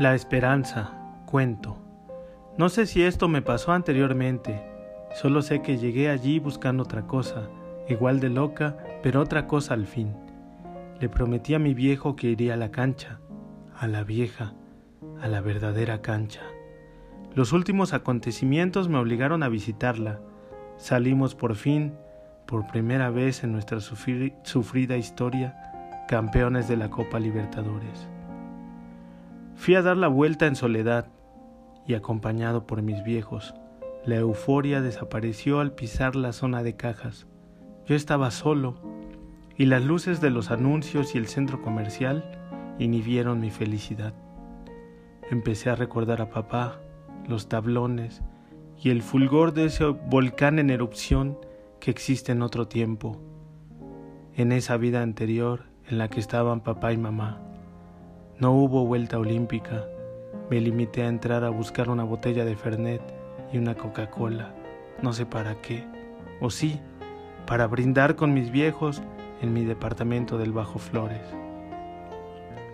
La esperanza, cuento. No sé si esto me pasó anteriormente, solo sé que llegué allí buscando otra cosa, igual de loca, pero otra cosa al fin. Le prometí a mi viejo que iría a la cancha, a la vieja, a la verdadera cancha. Los últimos acontecimientos me obligaron a visitarla. Salimos por fin, por primera vez en nuestra sufrida historia, campeones de la Copa Libertadores. Fui a dar la vuelta en soledad y acompañado por mis viejos. La euforia desapareció al pisar la zona de cajas. Yo estaba solo y las luces de los anuncios y el centro comercial inhibieron mi felicidad. Empecé a recordar a papá, los tablones y el fulgor de ese volcán en erupción que existe en otro tiempo, en esa vida anterior en la que estaban papá y mamá. No hubo vuelta olímpica, me limité a entrar a buscar una botella de Fernet y una Coca-Cola, no sé para qué, o sí, para brindar con mis viejos en mi departamento del Bajo Flores.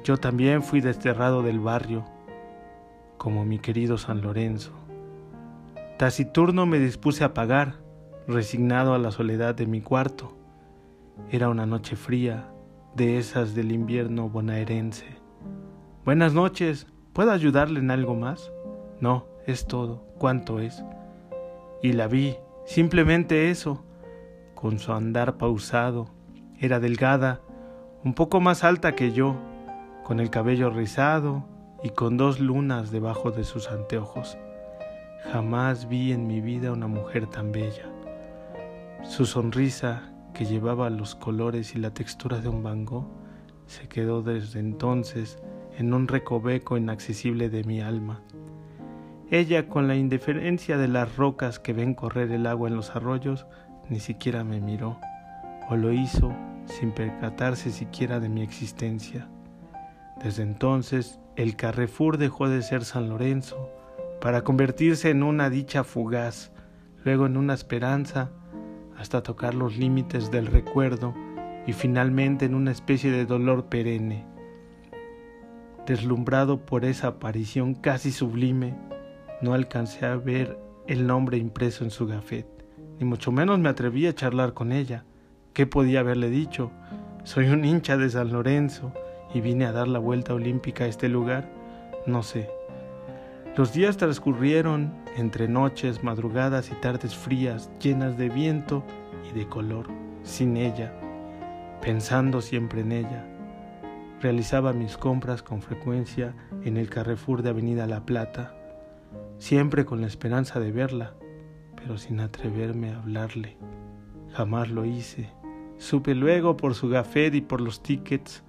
Yo también fui desterrado del barrio, como mi querido San Lorenzo. Taciturno me dispuse a pagar, resignado a la soledad de mi cuarto. Era una noche fría, de esas del invierno bonaerense. Buenas noches, ¿puedo ayudarle en algo más? No, es todo, ¿cuánto es? Y la vi, simplemente eso, con su andar pausado. Era delgada, un poco más alta que yo, con el cabello rizado y con dos lunas debajo de sus anteojos. Jamás vi en mi vida una mujer tan bella. Su sonrisa, que llevaba los colores y la textura de un bango, se quedó desde entonces en un recoveco inaccesible de mi alma. Ella, con la indiferencia de las rocas que ven correr el agua en los arroyos, ni siquiera me miró, o lo hizo sin percatarse siquiera de mi existencia. Desde entonces, el Carrefour dejó de ser San Lorenzo, para convertirse en una dicha fugaz, luego en una esperanza, hasta tocar los límites del recuerdo y finalmente en una especie de dolor perenne. Deslumbrado por esa aparición casi sublime, no alcancé a ver el nombre impreso en su gafet, ni mucho menos me atreví a charlar con ella. ¿Qué podía haberle dicho? Soy un hincha de San Lorenzo y vine a dar la vuelta olímpica a este lugar. No sé. Los días transcurrieron entre noches, madrugadas y tardes frías, llenas de viento y de color, sin ella, pensando siempre en ella. Realizaba mis compras con frecuencia en el Carrefour de Avenida La Plata, siempre con la esperanza de verla, pero sin atreverme a hablarle. Jamás lo hice. Supe luego por su gafet y por los tickets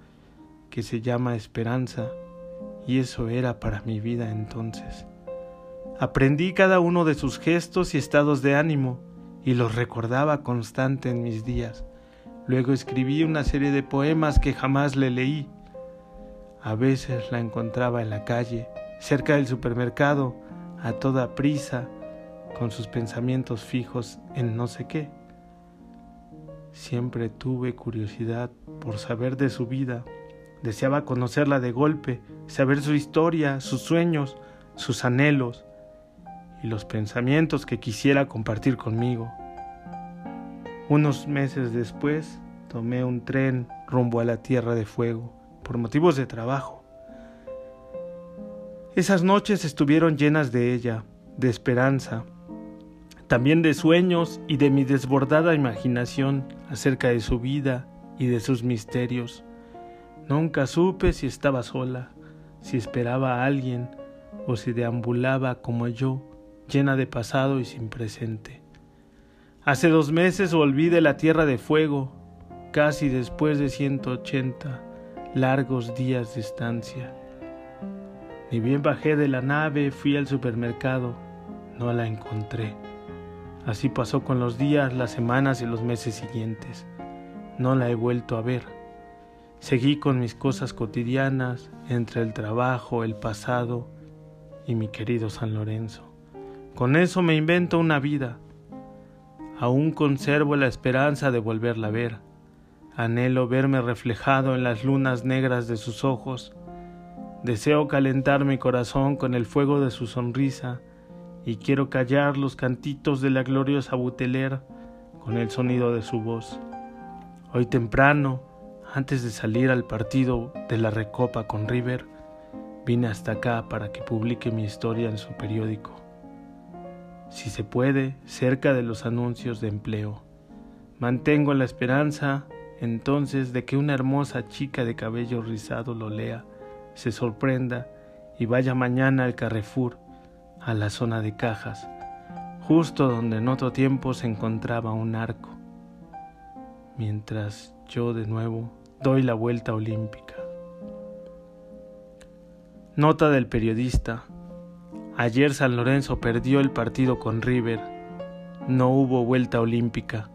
que se llama esperanza, y eso era para mi vida entonces. Aprendí cada uno de sus gestos y estados de ánimo y los recordaba constante en mis días. Luego escribí una serie de poemas que jamás le leí. A veces la encontraba en la calle, cerca del supermercado, a toda prisa, con sus pensamientos fijos en no sé qué. Siempre tuve curiosidad por saber de su vida. Deseaba conocerla de golpe, saber su historia, sus sueños, sus anhelos y los pensamientos que quisiera compartir conmigo. Unos meses después tomé un tren rumbo a la Tierra de Fuego por motivos de trabajo. Esas noches estuvieron llenas de ella, de esperanza, también de sueños y de mi desbordada imaginación acerca de su vida y de sus misterios. Nunca supe si estaba sola, si esperaba a alguien o si deambulaba como yo llena de pasado y sin presente. Hace dos meses volví de la tierra de fuego, casi después de 180 largos días de estancia. Ni bien bajé de la nave, fui al supermercado, no la encontré. Así pasó con los días, las semanas y los meses siguientes. No la he vuelto a ver. Seguí con mis cosas cotidianas entre el trabajo, el pasado y mi querido San Lorenzo. Con eso me invento una vida. Aún conservo la esperanza de volverla a ver. Anhelo verme reflejado en las lunas negras de sus ojos Deseo calentar mi corazón con el fuego de su sonrisa y quiero callar los cantitos de la gloriosa Buteler con el sonido de su voz. Hoy temprano, antes de salir al partido de la Recopa con River, vine hasta acá para que publique mi historia en su periódico. Si se puede, cerca de los anuncios de empleo. Mantengo la esperanza entonces de que una hermosa chica de cabello rizado lo lea, se sorprenda y vaya mañana al Carrefour, a la zona de cajas, justo donde en otro tiempo se encontraba un arco, mientras yo de nuevo doy la vuelta olímpica. Nota del periodista. Ayer San Lorenzo perdió el partido con River. No hubo vuelta olímpica